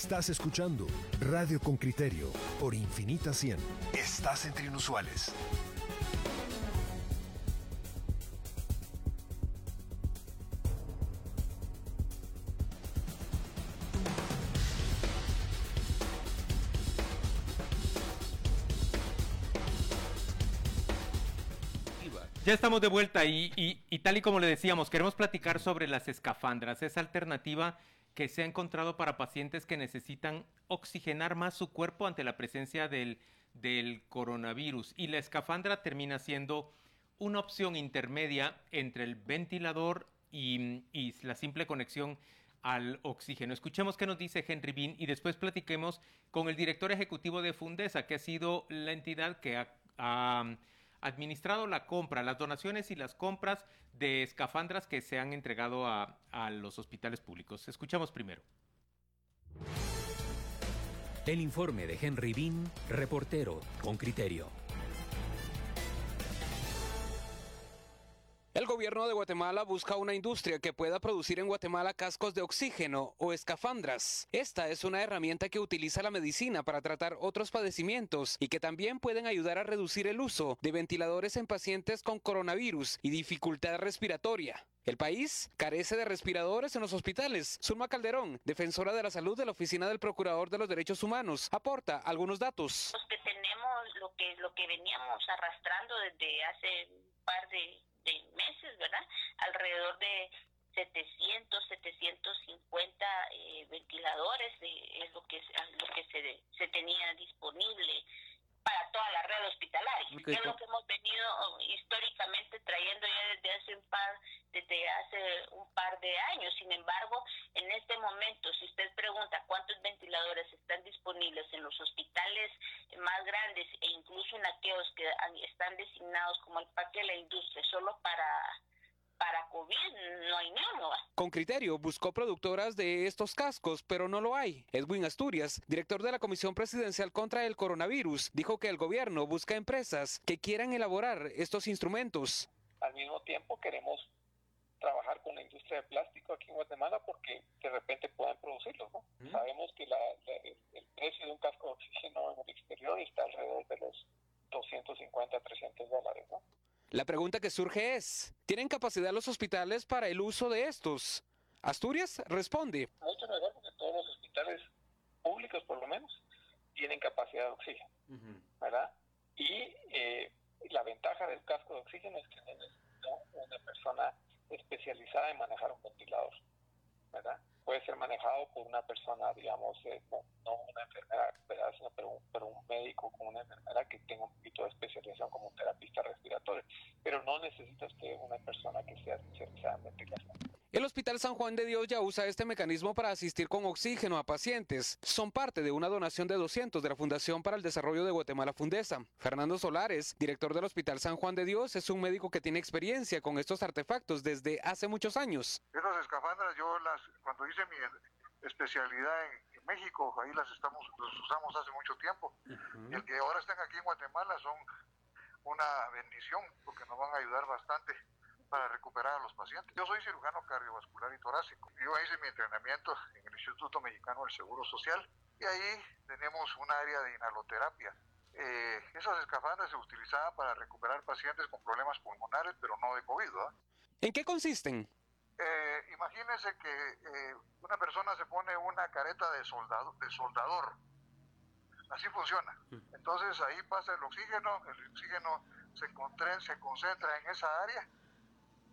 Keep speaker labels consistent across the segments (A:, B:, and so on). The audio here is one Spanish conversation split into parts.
A: Estás escuchando Radio con Criterio por Infinita 100. Estás entre inusuales.
B: Ya estamos de vuelta y, y, y, tal y como le decíamos, queremos platicar sobre las escafandras, esa alternativa que se ha encontrado para pacientes que necesitan oxigenar más su cuerpo ante la presencia del, del coronavirus. Y la escafandra termina siendo una opción intermedia entre el ventilador y, y la simple conexión al oxígeno. Escuchemos qué nos dice Henry Bean y después platiquemos con el director ejecutivo de Fundesa, que ha sido la entidad que ha, ha administrado la compra, las donaciones y las compras de escafandras que se han entregado a, los hospitales públicos. Escuchamos primero.
A: El informe de Henry Bean, reportero con criterio.
C: El gobierno de Guatemala busca una industria que pueda producir en Guatemala cascos de oxígeno o escafandras. Esta es una herramienta que utiliza la medicina para tratar otros padecimientos y que también pueden ayudar a reducir el uso de ventiladores en pacientes con coronavirus y dificultad respiratoria. El país carece de respiradores en los hospitales. Zulma Calderón, defensora de la salud de la Oficina del Procurador de los Derechos Humanos, aporta algunos datos.
D: Los que tenemos, lo que, lo que veníamos arrastrando desde hace un par de de meses, ¿verdad? Alrededor de 700, 750 eh, ventiladores eh, es lo que, lo se tenía disponible para toda la red hospitalaria. Okay. Es lo que hemos venido oh, históricamente trayendo ya desde hace un par desde hace un par de años. Sin embargo, en este momento, si usted pregunta cuántos ventiladores están disponibles en los hospitales más grandes e incluso en aquellos que están designados como el parque de la industria solo para para COVID no hay ninguno.
C: Con criterio buscó productoras de estos cascos, pero no lo hay. Edwin Asturias, director de la Comisión Presidencial contra el Coronavirus, dijo que el gobierno busca empresas que quieran elaborar estos instrumentos.
E: Al mismo tiempo queremos trabajar con la industria de plástico aquí en Guatemala porque de repente puedan producirlos, ¿no? ¿Mm? Sabemos que la, la, el precio de un casco de oxígeno en el exterior está alrededor de los 250, 300 dólares, ¿no?
C: La pregunta que surge es, ¿tienen capacidad los hospitales para el uso de estos? Asturias responde.
E: Mucho mejor porque todos los hospitales públicos, por lo menos, tienen capacidad de oxígeno, uh -huh. ¿verdad? Y eh, la ventaja del casco de oxígeno es que necesita una persona especializada en manejar un ventilador, ¿verdad? Puede ser manejado por una persona, digamos, eh, no, una enfermera, ¿verdad? Sino, pero, un, médico con una enfermera que tenga un poquito de especialización como un terapista respiratorio. Pero no necesita usted una persona que sea especializada en ventilación.
C: El Hospital San Juan de Dios ya usa este mecanismo para asistir con oxígeno a pacientes. Son parte de una donación de 200 de la Fundación para el Desarrollo de Guatemala Fundesa. Fernando Solares, director del Hospital San Juan de Dios, es un médico que tiene experiencia con estos artefactos desde hace muchos años.
F: Esas escafandras yo las cuando hice mi especialidad en, en México, ahí las estamos usamos hace mucho tiempo. Uh -huh. Y el que ahora están aquí en Guatemala son una bendición porque nos van a ayudar bastante para recuperar a los pacientes. Yo soy cirujano cardiovascular y torácico. Yo hice mi entrenamiento en el Instituto Mexicano del Seguro Social y ahí tenemos un área de inhaloterapia. Eh, esas escafandras se utilizaban para recuperar pacientes con problemas pulmonares, pero no de COVID. ¿verdad?
C: ¿En qué consisten?
F: Eh, imagínense que eh, una persona se pone una careta de, soldado, de soldador. Así funciona. Entonces ahí pasa el oxígeno, el oxígeno se, se concentra en esa área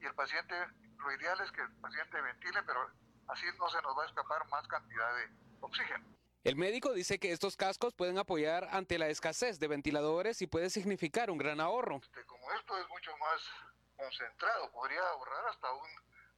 F: y el paciente, lo ideal es que el paciente ventile, pero así no se nos va a escapar más cantidad de oxígeno.
C: El médico dice que estos cascos pueden apoyar ante la escasez de ventiladores y puede significar un gran ahorro.
F: Este, como esto es mucho más concentrado, podría ahorrar hasta un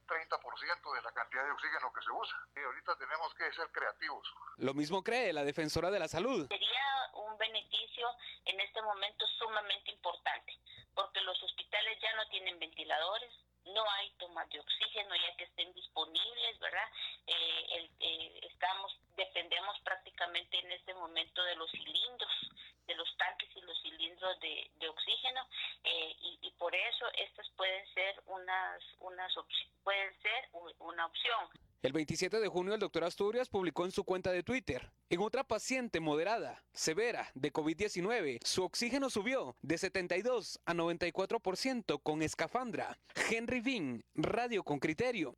F: 30% de la cantidad de oxígeno que se usa. Y ahorita tenemos que ser creativos.
C: Lo mismo cree la defensora de la salud.
D: Sería un beneficio en este momento sumamente importante, porque los hospitales ya no tienen ventiladores, no hay tomas de oxígeno ya que estén disponibles, ¿verdad? Eh, el, eh, estamos, dependemos prácticamente en este momento de los cilindros, de los tanques y los cilindros de, de oxígeno, eh, y, y, por eso estas pueden ser unas, unas pueden ser una opción.
C: El 27 de junio el doctor Asturias publicó en su cuenta de Twitter, en otra paciente moderada, severa, de COVID-19, su oxígeno subió de 72 a 94% con escafandra. Henry Bean, Radio con Criterio.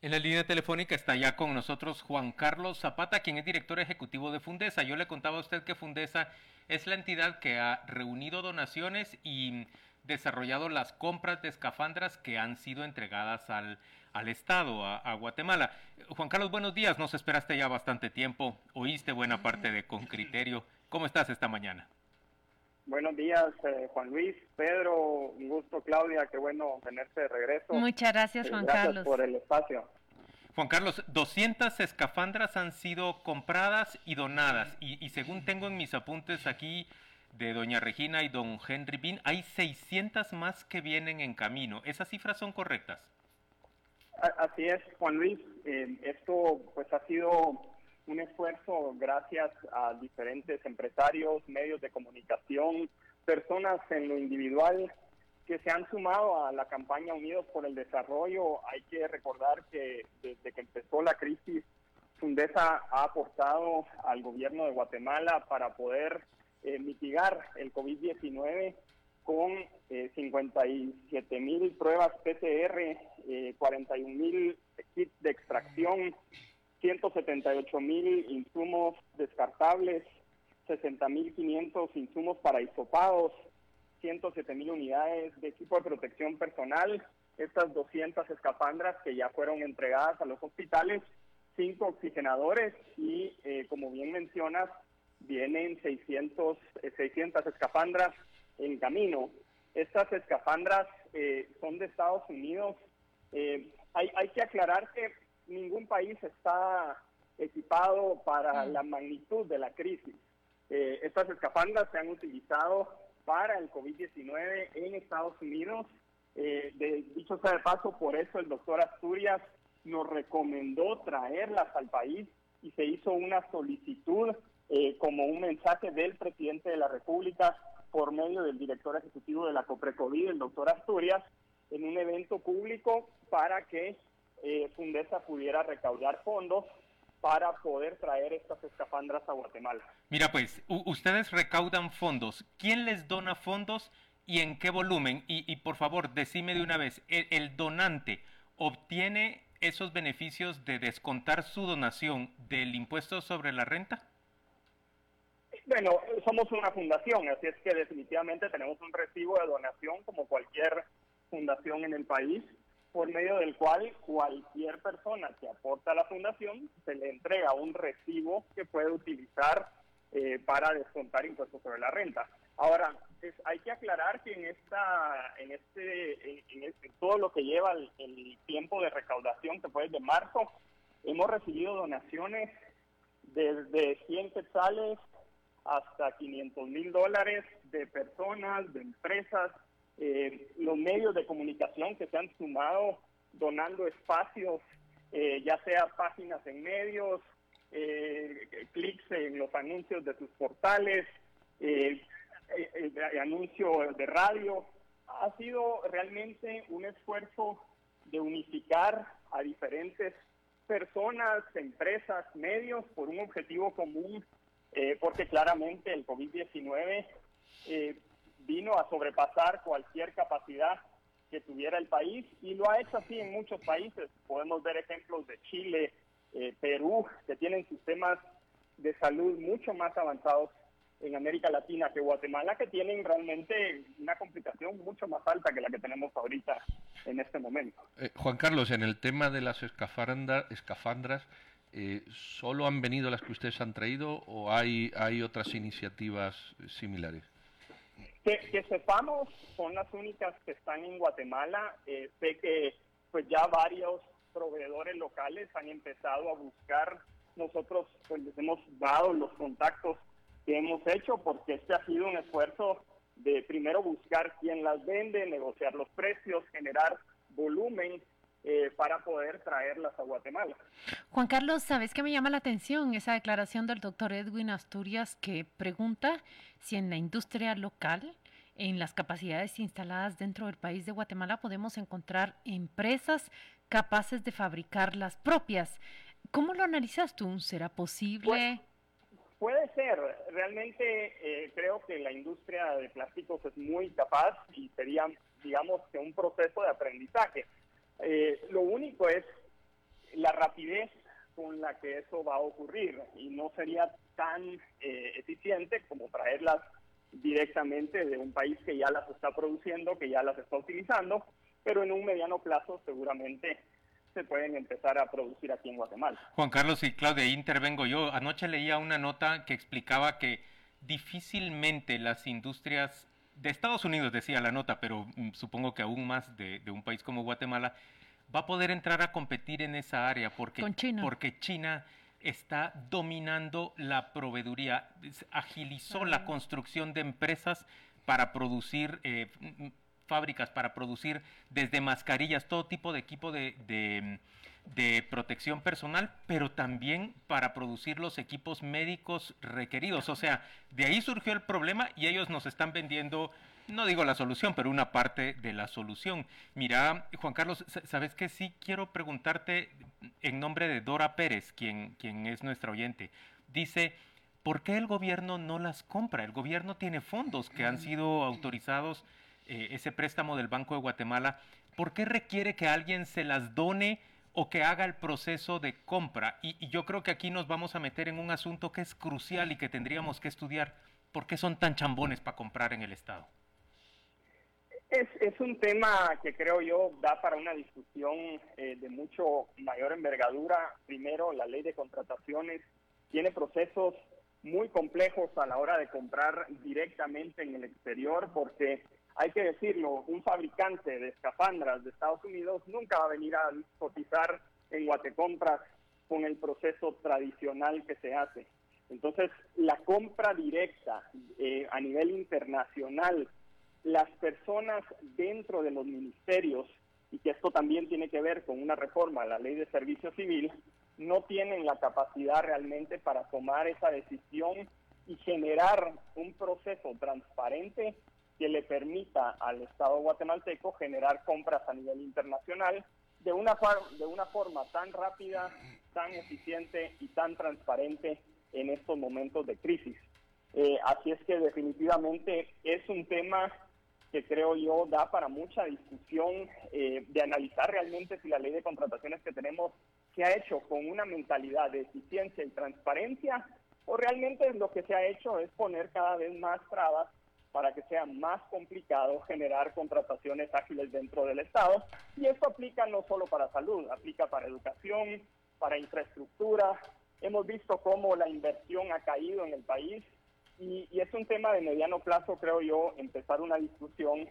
B: En la línea telefónica está ya con nosotros Juan Carlos Zapata, quien es director ejecutivo de Fundesa. Yo le contaba a usted que Fundesa es la entidad que ha reunido donaciones y desarrollado las compras de escafandras que han sido entregadas al, al Estado, a, Guatemala. Juan Carlos, buenos días. Nos esperaste ya bastante tiempo. Oíste buena parte de Con Criterio. ¿Cómo estás esta mañana?
G: Buenos días, eh, Juan Luis, Pedro, un gusto, Claudia, qué bueno tenerte de regreso.
H: Muchas gracias,
G: Eh,
H: Juan
G: gracias
H: Carlos.
G: por el espacio.
B: Juan Carlos, 200 escafandras han sido compradas y donadas. Y, y según tengo en mis apuntes aquí de doña Regina y don Henry Bean, hay 600 más que vienen en camino. ¿Esas cifras son correctas?
G: Así es, Juan Luis. Eh, esto pues ha sido un esfuerzo gracias a diferentes empresarios, medios de comunicación, personas en lo individual que se han sumado a la campaña Unidos por el Desarrollo. Hay que recordar que desde que empezó la crisis, Fundesa ha aportado al gobierno de Guatemala para poder eh, mitigar el COVID-19 con eh, 57 mil pruebas PCR, eh, 41 mil kits de extracción, 178 mil insumos descartables, 60 mil 500 insumos para hisopados, 107 mil unidades de equipo de protección personal, estas 200 escafandras que ya fueron entregadas a los hospitales, cinco oxigenadores y, eh, como bien mencionas, vienen 600, eh, 600 escafandras en camino. Estas escafandras eh, son de Estados Unidos. Eh, hay, hay que aclarar que ningún país está equipado para la magnitud de la crisis. Eh, estas escafandras se han utilizado para el COVID-19 en Estados Unidos. De, dicho sea de paso, por eso el doctor Asturias nos recomendó traerlas al país y se hizo una solicitud eh, como un mensaje del presidente de la República por medio del director ejecutivo de la COPRECOVID, el doctor Asturias, en un evento público para que eh, Fundesa pudiera recaudar fondos para poder traer estas escafandras a Guatemala.
B: Mira, pues, ustedes recaudan fondos. ¿Quién les dona fondos y en qué volumen? Y, por favor, decime de una vez, ¿el, el donante obtiene esos beneficios de descontar su donación del impuesto sobre la renta?
G: Bueno, somos una fundación, así es que definitivamente tenemos un recibo de donación como cualquier fundación en el país, por medio del cual cualquier persona que aporta a la fundación se le entrega un recibo que puede utilizar eh, para descontar impuestos sobre la renta. Ahora, es- hay que aclarar que en esta, en este, en, este- todo lo que lleva el, el tiempo de recaudación, que fue desde marzo, hemos recibido donaciones desde 100 quetzales hasta 500 mil dólares de personas, de empresas, eh, los medios de comunicación que se han sumado donando espacios, eh, ya sea páginas en medios, eh, clics en los anuncios de sus portales, eh, eh, anuncios de radio. Ha sido realmente un esfuerzo de unificar a diferentes personas, empresas, medios por un objetivo común, eh, porque claramente el COVID-19 eh, vino a sobrepasar cualquier capacidad que tuviera el país y lo ha hecho así en muchos países. Podemos ver ejemplos de Chile, eh, Perú, que tienen sistemas de salud mucho más avanzados en América Latina que Guatemala, que tienen realmente una complicación mucho más alta que la que tenemos ahorita en este momento.
I: Eh, Juan Carlos, en el tema de las escafanda- escafandras, eh, ¿solo han venido las que ustedes han traído o hay, hay otras iniciativas similares?
G: Que, que sepamos, son las únicas que están en Guatemala. Eh, sé que pues ya varios proveedores locales han empezado a buscar. Nosotros pues les hemos dado los contactos que hemos hecho porque este ha sido un esfuerzo de primero buscar quién las vende, negociar los precios, generar volumen eh, para poder traerlas a Guatemala.
H: Juan Carlos, ¿sabes qué me llama la atención? Esa declaración del doctor Edwin Asturias que pregunta si en la industria local, en las capacidades instaladas dentro del país de Guatemala, podemos encontrar empresas capaces de fabricar las propias. ¿Cómo lo analizas tú? ¿Será posible?
G: puede ser. Realmente eh, creo que la industria de plásticos es muy capaz y sería, digamos, que un proceso de aprendizaje. Eh, lo único es la rapidez con la que eso va a ocurrir y no sería tan eh, eficiente como traerlas directamente de un país que ya las está produciendo, que ya las está utilizando, pero en un mediano plazo seguramente se pueden empezar a producir aquí en Guatemala.
B: Juan Carlos y Claudia, intervengo yo. Anoche leía una nota que explicaba que difícilmente las industrias de Estados Unidos, decía la nota, pero mm, supongo que aún más de, un país como Guatemala, va a poder entrar a competir en esa área porque China. porque China está dominando la proveeduría, agilizó la ah. construcción de empresas para producir eh, fábricas para producir desde mascarillas, todo tipo de equipo de, de, protección personal, pero también para producir los equipos médicos requeridos. O sea, de ahí surgió el problema y ellos nos están vendiendo, no digo la solución, pero una parte de la solución. Mira, Juan Carlos, ¿sabes qué? Sí quiero preguntarte en nombre de Dora Pérez, quien, quien es nuestra oyente. Dice, ¿por qué el gobierno no las compra? El gobierno tiene fondos que han sido autorizados eh, ese préstamo del Banco de Guatemala, ¿por qué requiere que alguien se las done o que haga el proceso de compra? Y, yo creo que aquí nos vamos a meter en un asunto que es crucial y que tendríamos que estudiar. ¿Por qué son tan chambones para comprar en el Estado?
G: Es, es, un tema que creo yo da para una discusión eh, de mucho mayor envergadura. Primero, la ley de contrataciones tiene procesos muy complejos a la hora de comprar directamente en el exterior porque hay que decirlo, un fabricante de escafandras de Estados Unidos nunca va a venir a cotizar en Guatecompras con el proceso tradicional que se hace. Entonces, la compra directa eh, a nivel internacional, las personas dentro de los ministerios, y que esto también tiene que ver con una reforma a la ley de servicio civil, no tienen la capacidad realmente para tomar esa decisión y generar un proceso transparente que le permita al Estado guatemalteco generar compras a nivel internacional de una, de una forma tan rápida, tan eficiente y tan transparente en estos momentos de crisis. Eh, así es que definitivamente es un tema que creo yo da para mucha discusión eh, de analizar realmente si la ley de contrataciones que tenemos se ha hecho con una mentalidad de eficiencia y transparencia o realmente lo que se ha hecho es poner cada vez más trabas para que sea más complicado generar contrataciones ágiles dentro del Estado. Y esto aplica no solo para salud, aplica para educación, para infraestructura. Hemos visto cómo la inversión ha caído en el país y, es un tema de mediano plazo, creo yo, empezar una discusión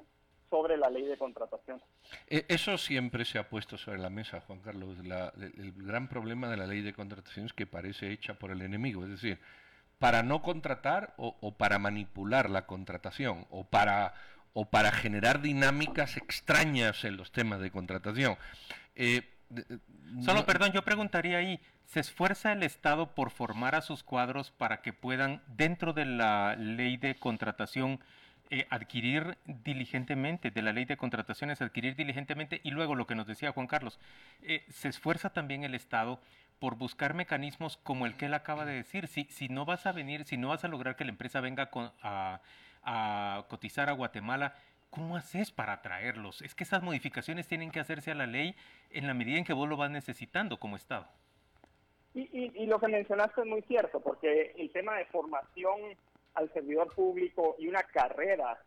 G: sobre la ley de contratación.
I: E, eso siempre se ha puesto sobre la mesa, Juan Carlos. el gran problema de la ley de contratación es que parece hecha por el enemigo. Es decir, para no contratar o, para manipular la contratación o para, o para generar dinámicas extrañas en los temas de contratación.
B: Eh, Solo, perdón, yo preguntaría ahí, ¿se esfuerza el Estado por formar a sus cuadros para que puedan, dentro de la ley de contratación, eh, adquirir diligentemente, de la ley de contrataciones, adquirir diligentemente, y luego lo que nos decía Juan Carlos, eh, ¿se esfuerza también el Estado por buscar mecanismos como el que él acaba de decir. Si, si no vas a venir, si no vas a lograr que la empresa venga a, cotizar a Guatemala, ¿cómo haces para atraerlos? Es que esas modificaciones tienen que hacerse a la ley en la medida en que vos lo vas necesitando como Estado.
G: Y, y, lo que mencionaste es muy cierto, porque el tema de formación al servidor público y una carrera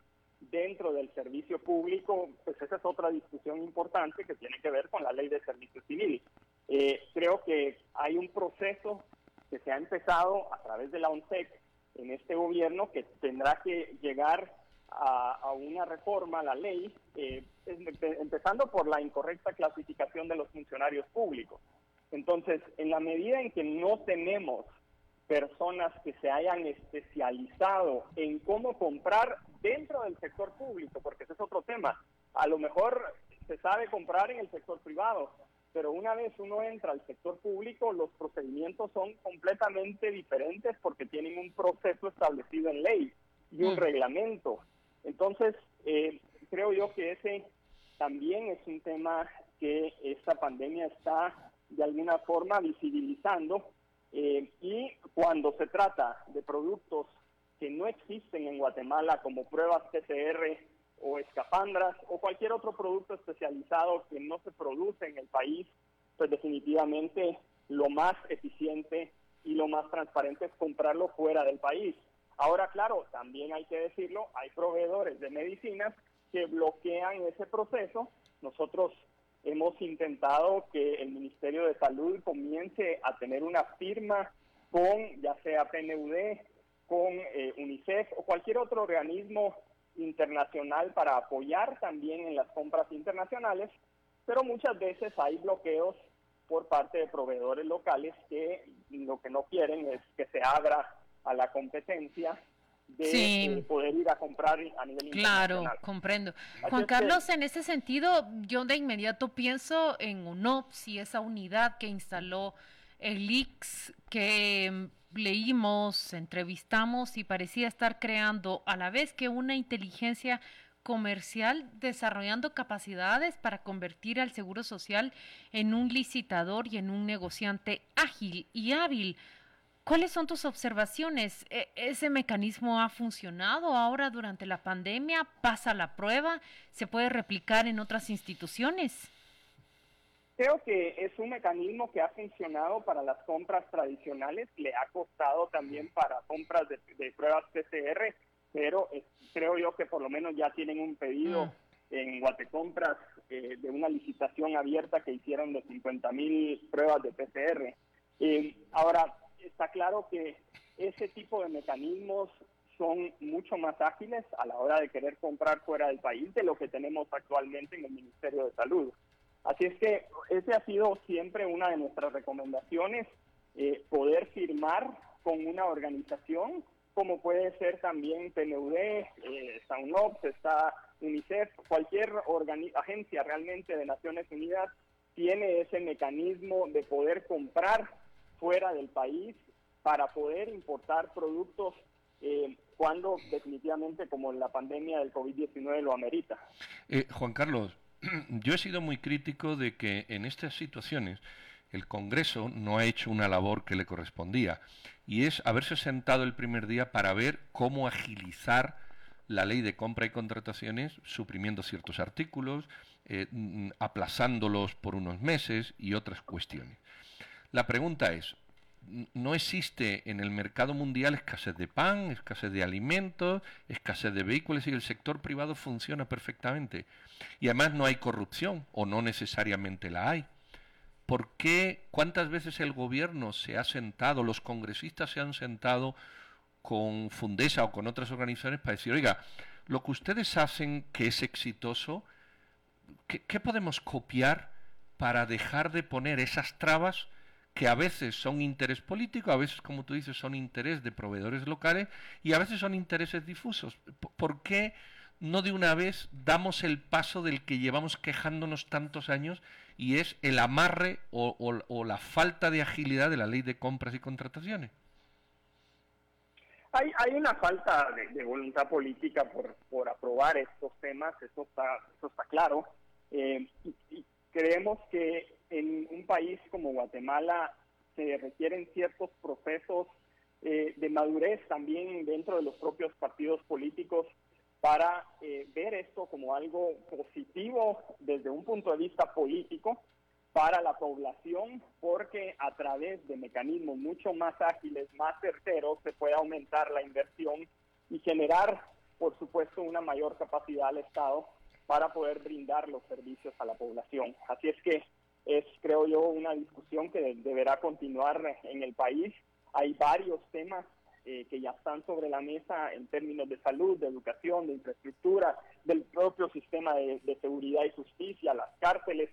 G: dentro del servicio público, pues esa es otra discusión importante que tiene que ver con la ley de servicio civil. Eh, creo que hay un proceso que se ha empezado a través de la ONSEC en este gobierno que tendrá que llegar a, una reforma la ley, eh, empezando por la incorrecta clasificación de los funcionarios públicos. Entonces, en la medida en que no tenemos personas que se hayan especializado en cómo comprar dentro del sector público, porque ese es otro tema. A lo mejor se sabe comprar en el sector privado, pero una vez uno entra al sector público, los procedimientos son completamente diferentes porque tienen un proceso establecido en ley y un mm. reglamento. Entonces, eh, creo yo que ese también es un tema que esta pandemia está de alguna forma visibilizando eh, y cuando se trata de productos que no existen en Guatemala como pruebas PCR o escafandras o cualquier otro producto especializado que no se produce en el país, pues definitivamente lo más eficiente y lo más transparente es comprarlo fuera del país. Ahora, claro, también hay que decirlo, hay proveedores de medicinas que bloquean ese proceso. Nosotros hemos intentado que el Ministerio de Salud comience a tener una firma con ya sea PNUD, con eh, UNICEF o cualquier otro organismo internacional para apoyar también en las compras internacionales, pero muchas veces hay bloqueos por parte de proveedores locales que lo que no quieren es que se abra a la competencia de eh, poder ir a comprar a nivel
H: Claro, comprendo. Juan Carlos, en ese sentido, yo de inmediato pienso en UNOPS y esa unidad que instaló el IX, que leímos, entrevistamos y parecía estar creando a la vez que una inteligencia comercial desarrollando capacidades para convertir al Seguro Social en un licitador y en un negociante ágil y hábil ¿Cuáles son tus observaciones? ¿E-, ¿Ese mecanismo ha funcionado ahora durante la pandemia? ¿Pasa la prueba? ¿Se puede replicar en otras instituciones?
G: Creo que es un mecanismo que ha funcionado para las compras tradicionales, le ha costado también para compras de, pruebas PCR, pero creo yo que por lo menos ya tienen un pedido en Guatecompras eh, de una licitación abierta que hicieron de 50 mil pruebas de PCR. Eh, ahora, está claro que ese tipo de mecanismos son mucho más ágiles a la hora de querer comprar fuera del país de lo que tenemos actualmente en el Ministerio de Salud. Así es que ese ha sido siempre una de nuestras recomendaciones, eh, poder firmar con una organización como puede ser también PNUD, eh, está UNOPS, está UNICEF, cualquier agencia realmente de Naciones Unidas tiene ese mecanismo de poder comprar fuera del país para poder importar productos eh, cuando definitivamente como la pandemia del COVID-19 lo amerita.
I: Eh, Juan Carlos, yo he sido muy crítico de que en estas situaciones el Congreso no ha hecho una labor que le correspondía y es haberse sentado el primer día para ver cómo agilizar la ley de compra y contrataciones, suprimiendo ciertos artículos, eh, mm, aplazándolos por unos meses y otras cuestiones. La pregunta es, no existe en el mercado mundial escasez de pan, escasez de alimentos, escasez de vehículos y el sector privado funciona perfectamente. Y además no hay corrupción, o no necesariamente la hay. ¿Por qué, cuántas veces el gobierno se ha sentado, los congresistas se han sentado con Fundesa o con otras organizaciones para decir, oiga, lo que ustedes hacen que es exitoso, qué podemos copiar para dejar de poner esas trabas? Que a veces son interés político, a veces, como tú dices, son interés de proveedores locales y a veces son intereses difusos. ¿Por qué no de una vez damos el paso del que llevamos quejándonos tantos años y es el amarre o, la falta de agilidad de la ley de compras y contrataciones?
G: Hay, hay una falta de, voluntad política por, por aprobar estos temas, eso está, eso está claro. Eh, y creemos que en un país como Guatemala se requieren ciertos procesos eh, de madurez también dentro de los propios partidos políticos para eh, ver esto como algo positivo desde un punto de vista político para la población, porque a través de mecanismos mucho más ágiles, más certeros, se puede aumentar la inversión y generar, por supuesto, una mayor capacidad al Estado para poder brindar los servicios a la población. Así es que es, creo yo, una discusión que deberá continuar en el país. Hay varios temas eh, que ya están sobre la mesa en términos de salud, de educación, de infraestructura, del propio sistema de, seguridad y justicia, las cárceles.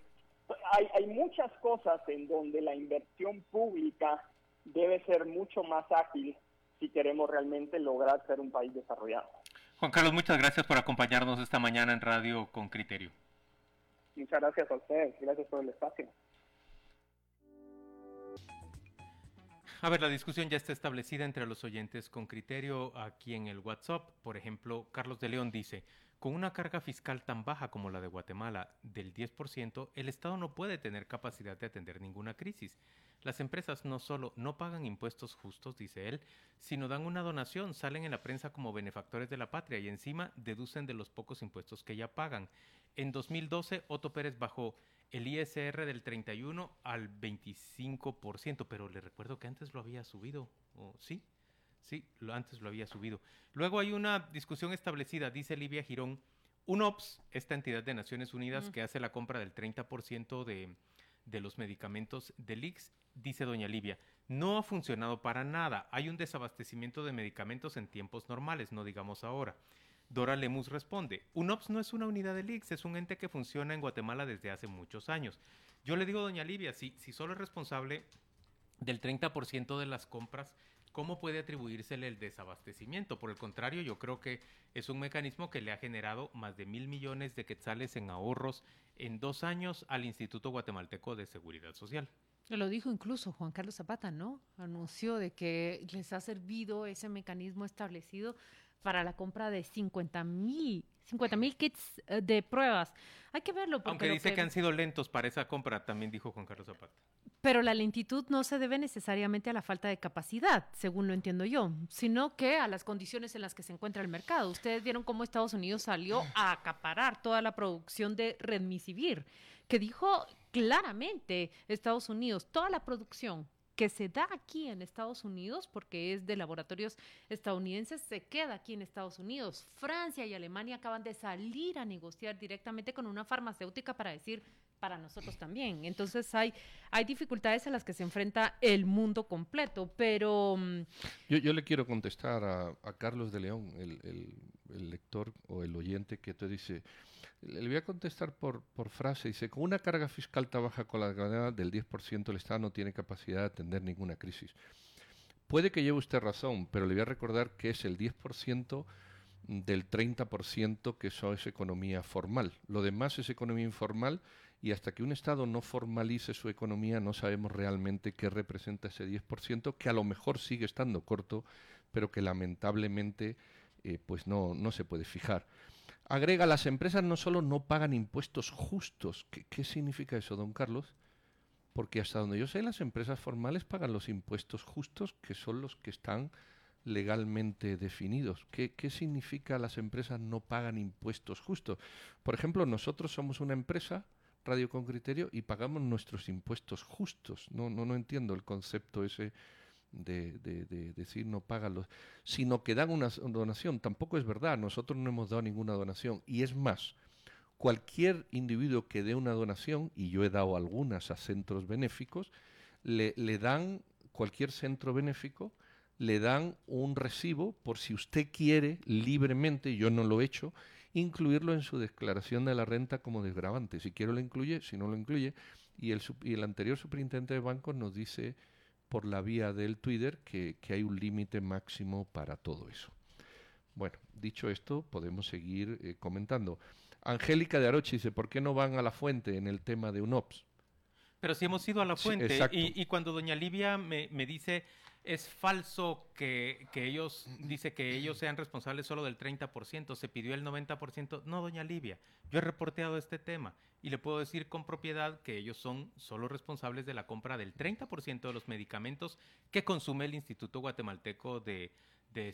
G: Hay, hay muchas cosas en donde la inversión pública debe ser mucho más ágil si queremos realmente lograr ser un país desarrollado.
B: Juan Carlos, muchas gracias por acompañarnos esta mañana en Radio con Criterio.
G: Muchas gracias a ustedes, gracias por el espacio.
B: A ver, la discusión ya está establecida entre los oyentes con criterio aquí en el WhatsApp. Por ejemplo, Carlos de León dice, Con una carga fiscal tan baja como la de Guatemala, del 10%, el Estado no puede tener capacidad de atender ninguna crisis. Las empresas no solo no pagan impuestos justos, dice él, sino dan una donación, salen en la prensa como benefactores de la patria y encima deducen de los pocos impuestos que ya pagan. En 2012, Otto Pérez bajó el ISR del 31 al 25%, pero le recuerdo que antes lo había subido, ¿o sí? Sí, lo, antes lo había subido. Luego hay una discusión establecida, dice Livia Girón. UNOPS, esta entidad de Naciones Unidas que hace la compra del 30% de, de los medicamentos del IX, dice doña Livia, no ha funcionado para nada. Hay un desabastecimiento de medicamentos en tiempos normales, no digamos ahora. Dora Lemus responde, UNOPS no es una unidad del IX, es un ente que funciona en Guatemala desde hace muchos años. Yo le digo, doña Livia, si, si solo es responsable del 30% de las compras ¿cómo puede atribuírsele el desabastecimiento? Por el contrario, yo creo que es un mecanismo que le ha generado más de mil millones de quetzales en ahorros en dos años al Instituto Guatemalteco de Seguridad Social.
H: Lo dijo incluso Juan Carlos Zapata, ¿no? Anunció de que les ha servido ese mecanismo establecido para la compra de 50 mil 50 mil kits eh, de pruebas. Hay que verlo.
B: Porque Aunque dice que... han sido lentos para esa compra, también dijo Juan Carlos Zapata.
H: Pero la lentitud no se debe necesariamente a la falta de capacidad, según lo entiendo yo, sino que a las condiciones en las que se encuentra el mercado. Ustedes vieron cómo Estados Unidos salió a acaparar toda la producción de Redmisivir, que dijo claramente Estados Unidos, toda la producción que se da aquí en Estados Unidos, porque es de laboratorios estadounidenses, se queda aquí en Estados Unidos. Francia y Alemania acaban de salir a negociar directamente con una farmacéutica para decir, para nosotros también. Entonces hay, hay dificultades a las que se enfrenta el mundo completo, pero... Mm,
I: yo, le quiero contestar a, Carlos de León, el, el, lector o el oyente que te dice, le voy a contestar por, frase. Dice, con una carga fiscal tan baja con la gravedad del 10%, el Estado no tiene capacidad de atender ninguna crisis. Puede que lleve usted razón, pero le voy a recordar que es el 10% del 30% que es economía formal. Lo demás es economía informal y hasta que un Estado no formalice su economía no sabemos realmente qué representa ese 10%, que a lo mejor sigue estando corto, pero que lamentablemente eh, pues no, no se puede fijar. Agrega, las empresas no solo no pagan impuestos justos. ¿Qué, significa eso, don Carlos? Porque hasta donde yo sé, las empresas formales pagan los impuestos justos, que son los que están legalmente definidos. ¿Qué, ¿Qué, significa las empresas no pagan impuestos justos? Por ejemplo, nosotros somos una empresa, Radio con Criterio, y pagamos nuestros impuestos justos. No, no, no entiendo el concepto ese de, de, decir no pagan los, sino que dan una donación. Tampoco es verdad, nosotros no hemos dado ninguna donación. Y es más, cualquier individuo que dé una donación, y yo he dado algunas a centros benéficos, le, le dan, cualquier centro benéfico, le dan un recibo por si usted quiere libremente, yo no lo he hecho, incluirlo en su declaración de la renta como desgravante. Si quiero lo incluye, si no lo incluye. Y el, y el anterior superintendente de bancos nos dice por la vía del Twitter que, hay un límite máximo para todo eso. Bueno, dicho esto, podemos seguir eh, comentando. Angélica de Arochi dice, ¿por qué no van a la fuente en el tema de UNOPS?
B: Pero si hemos ido a la fuente y, cuando doña Livia me, me dice es falso que, ellos, dice que ellos sean responsables solo del 30%, se pidió el 90%. No, doña Livia, yo he reporteado este tema y le puedo decir con propiedad que ellos son solo responsables de la compra del 30% de los medicamentos que consume el Instituto Guatemalteco de,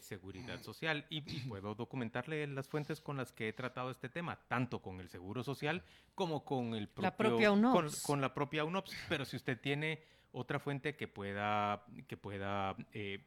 B: Seguridad Social y, puedo documentarle las fuentes con las que he tratado este tema, tanto con el Seguro Social como con el
H: la propia UNOPS.
B: con la propia UNOPS. Pero si usted tiene otra fuente que pueda, que pueda eh,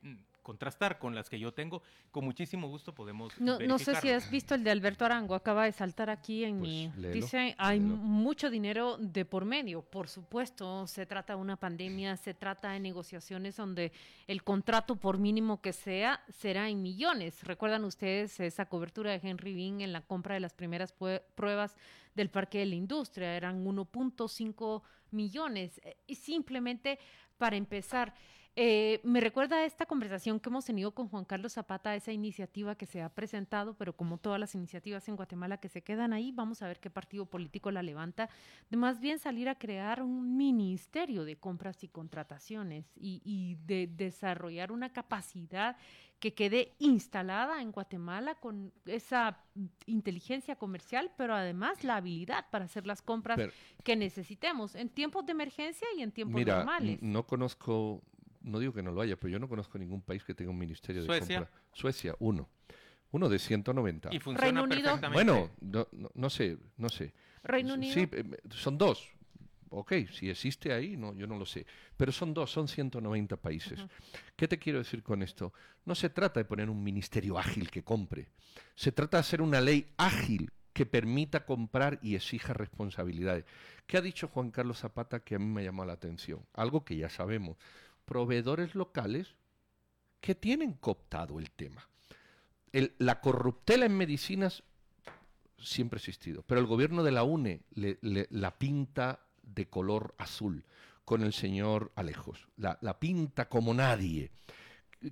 B: contrastar con las que yo tengo, con muchísimo gusto podemos.
H: No, no sé si has visto el de Alberto Arango, acaba de saltar aquí en pues mi. dice: hay mucho dinero de por medio. Por supuesto, se trata de una pandemia, se trata de negociaciones donde el contrato, por mínimo que sea, será en millones. ¿Recuerdan ustedes esa cobertura de Henry Bean en la compra de las primeras pruebas del Parque de la Industria? Eran 1.5 millones. Eh, y simplemente para empezar, Eh, me recuerda esta conversación que hemos tenido con Juan Carlos Zapata, esa iniciativa que se ha presentado, pero como todas las iniciativas en Guatemala que se quedan ahí, vamos a ver qué partido político la levanta, de más bien salir a crear un ministerio de compras y contrataciones y, y de desarrollar una capacidad que quede instalada en Guatemala con esa inteligencia comercial, pero además la habilidad para hacer las compras que necesitemos en tiempos de emergencia y en tiempos
I: mira,
H: normales.
I: No conozco, no digo que no lo haya, pero yo no conozco ningún país que tenga un ministerio de compra. Suecia, uno. Uno de 190.
B: Y funciona
H: Reino Unido.
I: Bueno, no, no, sé, no sé.
H: Reino Unido.
I: Sí, eh, son dos. Ok, si existe ahí, no, yo no lo sé. Pero son dos, son 190 países. ¿Qué te quiero decir con esto? No se trata de poner un ministerio ágil que compre. Se trata de hacer una ley ágil que permita comprar y exija responsabilidades. ¿Qué ha dicho Juan Carlos Zapata que a mí me llamó la atención? Algo que ya sabemos. Proveedores locales que tienen cooptado el tema. la corruptela en medicinas siempre ha existido, pero el gobierno de la UNE la pinta de color azul con el señor Alejos. La, la pinta como nadie.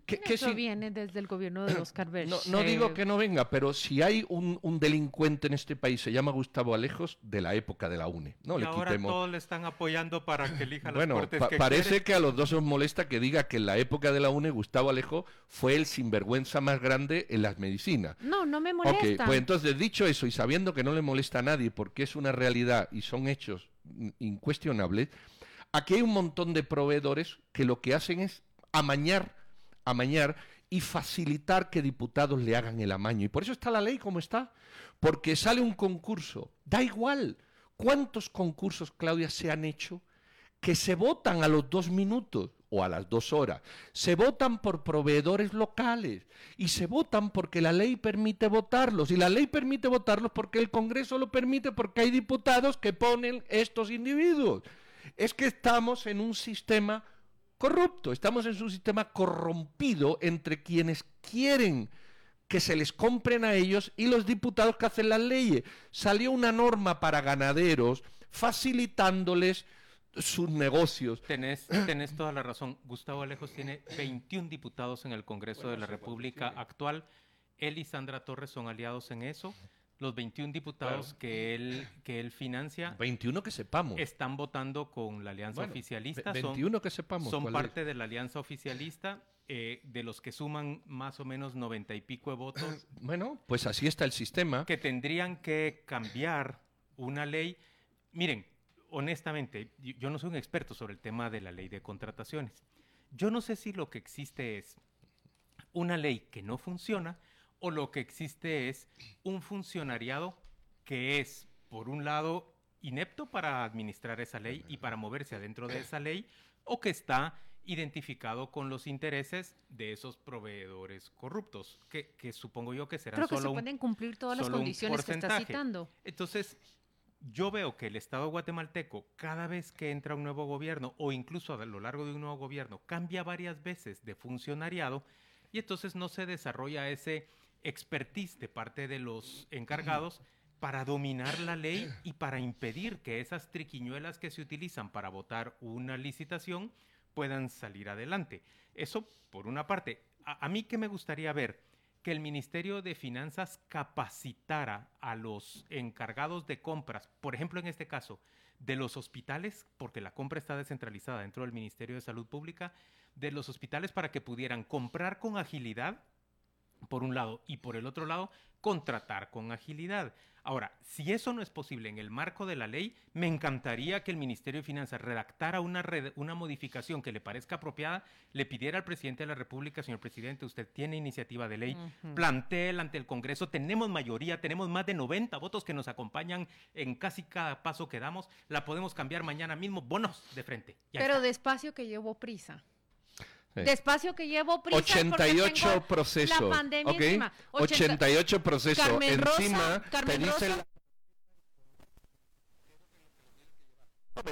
H: ¿Qué, Eso viene desde el gobierno de Oscar
I: No, no digo que no venga, pero si hay un, un, delincuente en este país, se llama Gustavo Alejos, de la época de la UNE. No
B: y
I: le
B: ahora todos le están apoyando para que elija las
I: bueno,
B: cortes
I: que parece que a los dos os molesta que diga que en la época de la UNE Gustavo Alejo fue el sinvergüenza más grande en las medicinas.
H: No, no me molesta.
I: Ok, pues entonces dicho eso y sabiendo que no le molesta a nadie porque es una realidad y son hechos incuestionables, aquí hay un montón de proveedores que lo que hacen es amañar, amañar y facilitar que diputados le hagan el amaño. Y por eso está la ley como está, porque sale un concurso, da igual cuántos concursos, Claudia, se han hecho que se votan a los dos minutos o a las dos horas. Se votan por proveedores locales y se votan porque la ley permite votarlos. Y la ley permite votarlos porque el Congreso lo permite porque hay diputados que ponen estos individuos. Es que estamos en un sistema corrupto, estamos en un sistema corrompido entre quienes quieren que se les compren a ellos y los diputados que hacen las leyes. Salió una norma para ganaderos facilitándoles sus negocios.
B: Tenés, toda la razón. Gustavo Alejos tiene 21 diputados en el Congreso de la República actual. Él y Sandra Torres son aliados en eso. Los 21 diputados que, él, que él financia.
I: 21 que sepamos.
B: Están votando con la alianza oficialista.
I: 21
B: son,
I: que sepamos.
B: Son parte de la alianza oficialista. Eh, de los que suman más o menos 90 y pico de votos.
I: Bueno, pues así está el sistema.
B: Que tendrían que cambiar una ley. Miren, honestamente, yo no soy un experto sobre el tema de la ley de contrataciones. Yo no sé si lo que existe es una ley que no funciona o lo que existe es un funcionariado que es, por un lado, inepto para administrar esa ley y para moverse adentro de esa ley, o que está identificado con los intereses de esos proveedores corruptos, que, supongo yo que serán
H: Creo que
B: solo
H: se pueden cumplir todas las condiciones que está citando.
B: Entonces, yo veo que el Estado guatemalteco, cada vez que entra un nuevo gobierno, o incluso a lo largo de un nuevo gobierno, cambia varias veces de funcionariado y entonces no se desarrolla ese expertise de parte de los encargados para dominar la ley y para impedir que esas triquiñuelas que se utilizan para votar una licitación puedan salir adelante. Eso, por una parte. A, a mí que me gustaría ver que el Ministerio de Finanzas capacitara a los encargados de compras, por ejemplo en este caso, de los hospitales, porque la compra está descentralizada dentro del Ministerio de Salud Pública, de los hospitales para que pudieran comprar con agilidad, por un lado, y por el otro lado, contratar con agilidad. Ahora, si eso no es posible en el marco de la ley, me encantaría que el Ministerio de Finanzas redactara una, una modificación que le parezca apropiada, le pidiera al presidente de la República, señor presidente, usted tiene iniciativa de ley, plantéela ante el Congreso, tenemos mayoría, tenemos más de 90 votos que nos acompañan en casi cada paso que damos, la podemos cambiar mañana mismo, bonos de frente.
H: Pero despacio que llevo prisa. Despacio que llevo prisa
I: 88 procesos. La pandemia encima. 88 procesos. encima te dicen...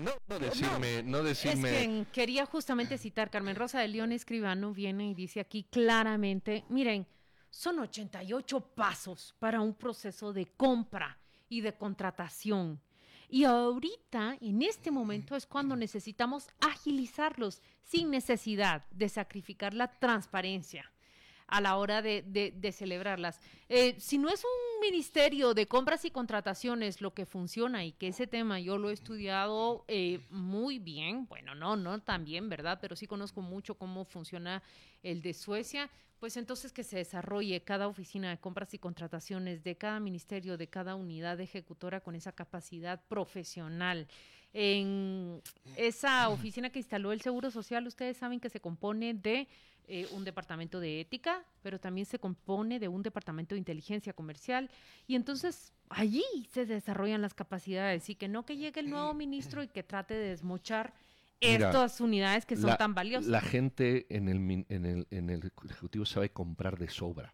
I: No, no decirme, no, decirme.
H: Es que quería justamente citar, Carmen Rosa de León Escribano viene y dice aquí claramente, miren, son 88 pasos para un proceso de compra y de contratación Y ahorita, en este momento, es cuando necesitamos agilizarlos sin necesidad de sacrificar la transparencia a la hora de, celebrarlas. Eh, si no es un ministerio de compras y contrataciones lo que funciona y que ese tema yo lo he estudiado eh, muy bien, bueno, no, no tan bien, ¿verdad? Pero sí conozco mucho cómo funciona el de Suecia, pues entonces que se desarrolle cada oficina de compras y contrataciones de cada ministerio, de cada unidad ejecutora con esa capacidad profesional. En esa oficina que instaló el Seguro Social, ustedes saben que se compone de eh, un departamento de ética, pero también se compone de un departamento de inteligencia comercial. Y entonces allí se desarrollan las capacidades. Y que no que llegue el nuevo ministro y que trate de desmochar estas unidades que son tan valiosas.
I: La gente en el, en, el, en el Ejecutivo sabe comprar de sobra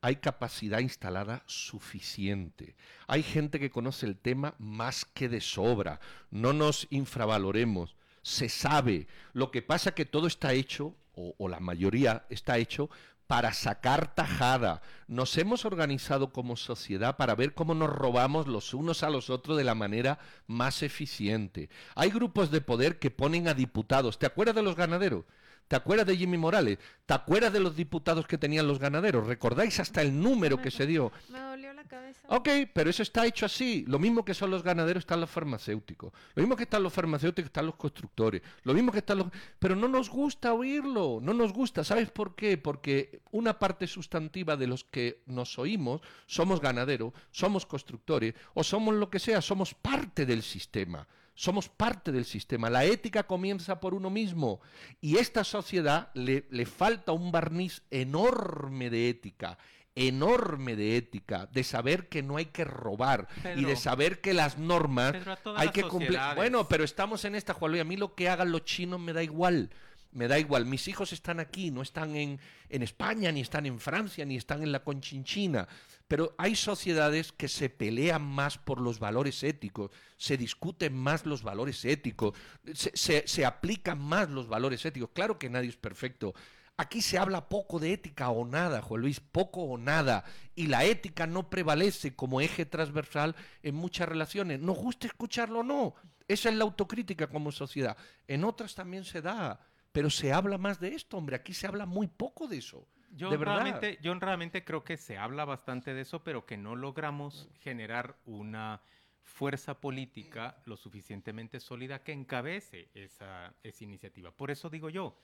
I: hay capacidad instalada suficiente. Hay gente que conoce el tema más que de sobra. No nos infravaloremos. Se sabe. Lo que pasa que todo está hecho o, la mayoría está hecho para sacar tajada. Nos hemos organizado como sociedad para ver cómo nos robamos los unos a los otros de la manera más eficiente. Hay grupos de poder que ponen a diputados. ¿Te acuerdas de los ganaderos? ¿Te acuerdas de Jimmy Morales? ¿Te acuerdas de los diputados que tenían los ganaderos? ¿Recordáis hasta el número que se dio?
H: Me dolió la cabeza.
I: Ok, pero eso está hecho así. Lo mismo que son los ganaderos están los farmacéuticos. Lo mismo que están los farmacéuticos están los constructores. Lo mismo que están los... Pero no nos gusta oírlo. No nos gusta. ¿Sabes por qué? Porque una parte sustantiva de los que nos oímos somos ganaderos, somos constructores o somos lo que sea, somos parte del sistema. Somos parte del sistema. La ética comienza por uno mismo. Y esta sociedad le, le falta un barniz enorme de ética enorme de ética, de saber que no hay que robar y de saber que las normas hay que cumplir. Bueno, pero estamos en esta, Juan Luis, a mí lo que hagan los chinos me da igual me da igual, mis hijos están aquí, no están en, en, España, ni están en Francia, ni están en la Conchinchina, pero hay sociedades que se pelean más por los valores éticos, se discuten más los valores éticos, se, se aplican más los valores éticos. Claro que nadie es perfecto. Aquí se habla poco de ética o nada, Juan Luis, poco o nada. Y la ética no prevalece como eje transversal en muchas relaciones. Nos gusta escucharlo o no. Esa es la autocrítica como sociedad. En otras también se da pero se habla más de esto, hombre. Aquí se habla muy poco de eso.
B: Yo, realmente, yo realmente creo que se habla bastante de eso, pero que no logramos generar una fuerza política lo suficientemente sólida que encabece esa, esa iniciativa. Por eso digo yo,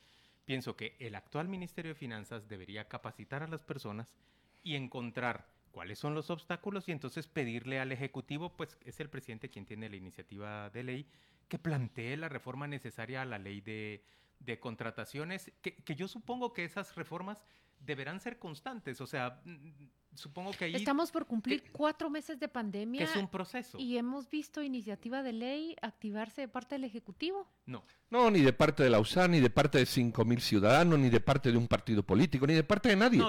B: pienso que el actual Ministerio de Finanzas debería capacitar a las personas y encontrar cuáles son los obstáculos y entonces pedirle al Ejecutivo, pues es el presidente quien tiene la iniciativa de ley, que plantee la reforma necesaria a la ley de, de contrataciones, que, que, yo supongo que esas reformas deberán ser constantes, o sea, supongo que ahí...
H: Estamos por cumplir cuatro meses de pandemia.
B: es un proceso.
H: Y hemos visto iniciativa de ley activarse de parte del Ejecutivo.
B: No.
I: No, ni de parte de la USAN, ni de parte de 5.000 ciudadanos, ni de parte de un partido político, ni de parte de nadie.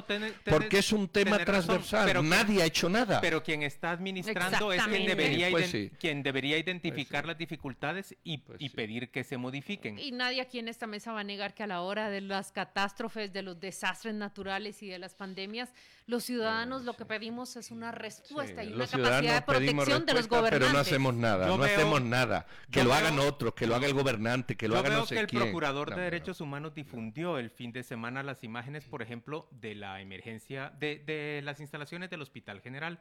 I: porque es un tema transversal. pero nadie ha hecho nada.
B: Pero quien está administrando es quien debería, pues quien debería identificar pues las dificultades y, pues y pedir que se modifiquen.
H: Y nadie aquí en esta mesa va a negar que a la hora de las catástrofes, de los desastres naturales y de las pandemias, los ciudadanos lo que pedimos es una respuesta y una capacidad de protección de los gobernantes.
I: Pero no hacemos nada, no hacemos nada. Que lo hagan otros, que lo haga el gobernante, que lo haga no sé
B: que el Procurador de Derechos Humanos difundió el fin de semana las imágenes, por ejemplo, de la emergencia, de, de las instalaciones del Hospital General.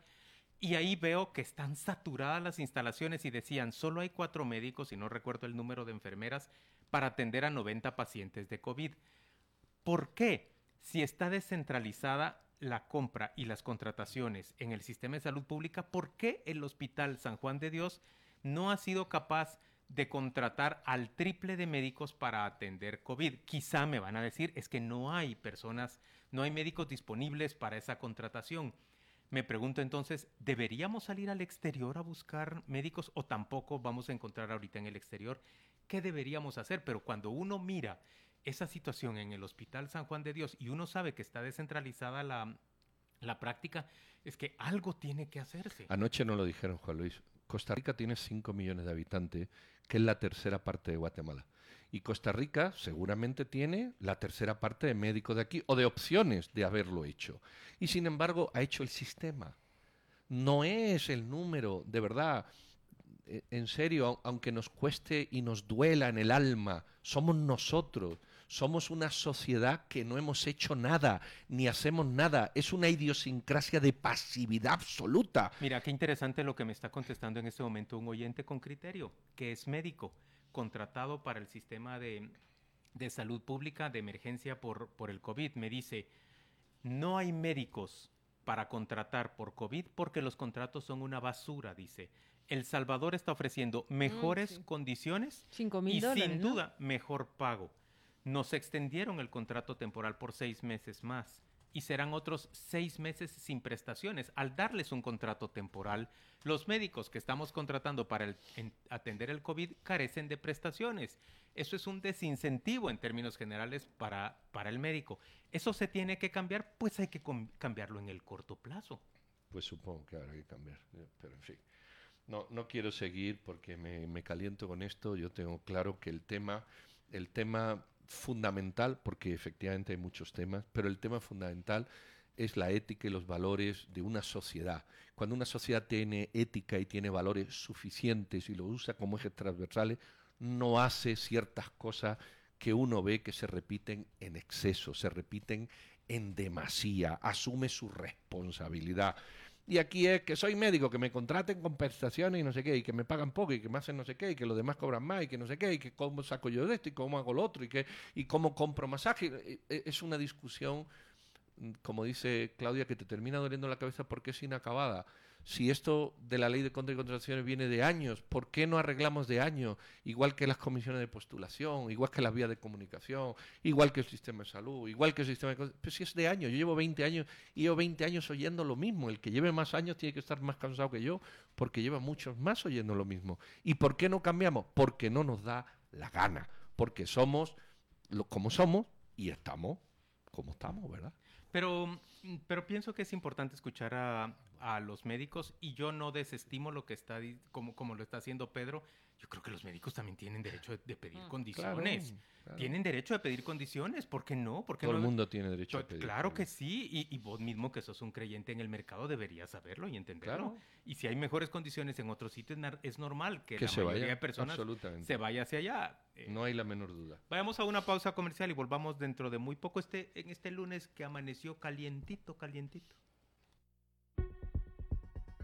B: Y ahí veo que están saturadas las instalaciones y decían, solo hay cuatro médicos, y no recuerdo el número de enfermeras, para atender a 90 pacientes de COVID. ¿Por qué? Si está descentralizada la compra y las contrataciones en el sistema de salud pública, ¿por qué el Hospital San Juan de Dios no ha sido capaz de contratar al triple de médicos para atender COVID? Quizá me van a decir, es que no hay personas, no hay médicos disponibles para esa contratación. Me pregunto entonces, ¿deberíamos salir al exterior a buscar médicos o tampoco vamos a encontrar ahorita en el exterior? ¿Qué deberíamos hacer? Pero cuando uno mira esa situación en el Hospital San Juan de Dios y uno sabe que está descentralizada la, la práctica, es que algo tiene que hacerse.
I: Anoche no lo dijeron, Juan Luis. Costa Rica tiene 5 millones de habitantes, que es la tercera parte de Guatemala. Y Costa Rica seguramente tiene la tercera parte de médicos de aquí o de opciones de haberlo hecho. Y sin embargo ha hecho el sistema. No es el número, de verdad eh, en serio, aunque nos cueste y nos duela en el alma, somos nosotros. Somos una sociedad que no hemos hecho nada, ni hacemos nada. Es una idiosincrasia de pasividad absoluta.
B: Mira, qué interesante lo que me está contestando en este momento un oyente con criterio, que es médico, contratado para el sistema de, de salud pública de emergencia por, por el COVID. Me dice, no hay médicos para contratar por COVID porque los contratos son una basura, dice. El Salvador está ofreciendo mm, mejores condiciones y sin duda mejor pago. Nos extendieron el contrato temporal por seis meses más y serán otros seis meses sin prestaciones. Al darles un contrato temporal, los médicos que estamos contratando para atender el COVID carecen de prestaciones. Eso es un desincentivo en términos generales para, para el médico. ¿Eso se tiene que cambiar? Pues hay que cambiarlo en el corto plazo.
I: Pues supongo que habrá que cambiar, pero en fin. No, no quiero seguir porque me, me caliento con esto. Yo tengo claro que el tema, el tema fundamental, porque efectivamente hay muchos temas, pero el tema fundamental es la ética y los valores de una sociedad. Cuando una sociedad tiene ética y tiene valores suficientes y lo usa como ejes transversales, no hace ciertas cosas que uno ve que se repiten en exceso, se repiten en demasía, asume su responsabilidad. Y aquí es que soy médico, que me contraten con prestaciones y no sé qué, y que me pagan poco, y que me hacen no sé qué, y que los demás cobran más, y que no sé qué, y que cómo saco yo de esto, y cómo hago lo otro, y, que, y cómo compro masaje. Es una discusión, como dice Claudia, que te termina doliendo la cabeza porque es inacabada si esto de la ley de contra y contrataciones viene de años, ¿por qué no arreglamos de años? Igual que las comisiones de postulación, igual que las vías de comunicación, igual que el sistema de salud, igual que el sistema de... Pero si es de años, yo llevo 20 años y llevo 20 años oyendo lo mismo. El que lleve más años tiene que estar más cansado que yo porque lleva muchos más oyendo lo mismo. ¿Y por qué no cambiamos? Porque no nos da la gana, porque somos como somos y estamos como estamos, ¿verdad?
B: Pero, pero pienso que es importante escuchar a, a los médicos y yo no desestimo lo que está, como, como lo está haciendo Pedro. Yo creo que los médicos también tienen derecho de, pedir mm, condiciones. Tienen derecho a pedir condiciones, ¿por qué no?
I: Todo el mundo tiene derecho a pedir.
B: Claro que sí, y, vos mismo que sos un creyente en el mercado deberías saberlo y entenderlo. Y si hay mejores condiciones en otros sitios, es normal que, la se mayoría de personas se vaya hacia allá.
I: Eh. no hay la menor duda.
B: Vayamos a una pausa comercial y volvamos dentro de muy poco este, en este lunes que amaneció calientito, calientito.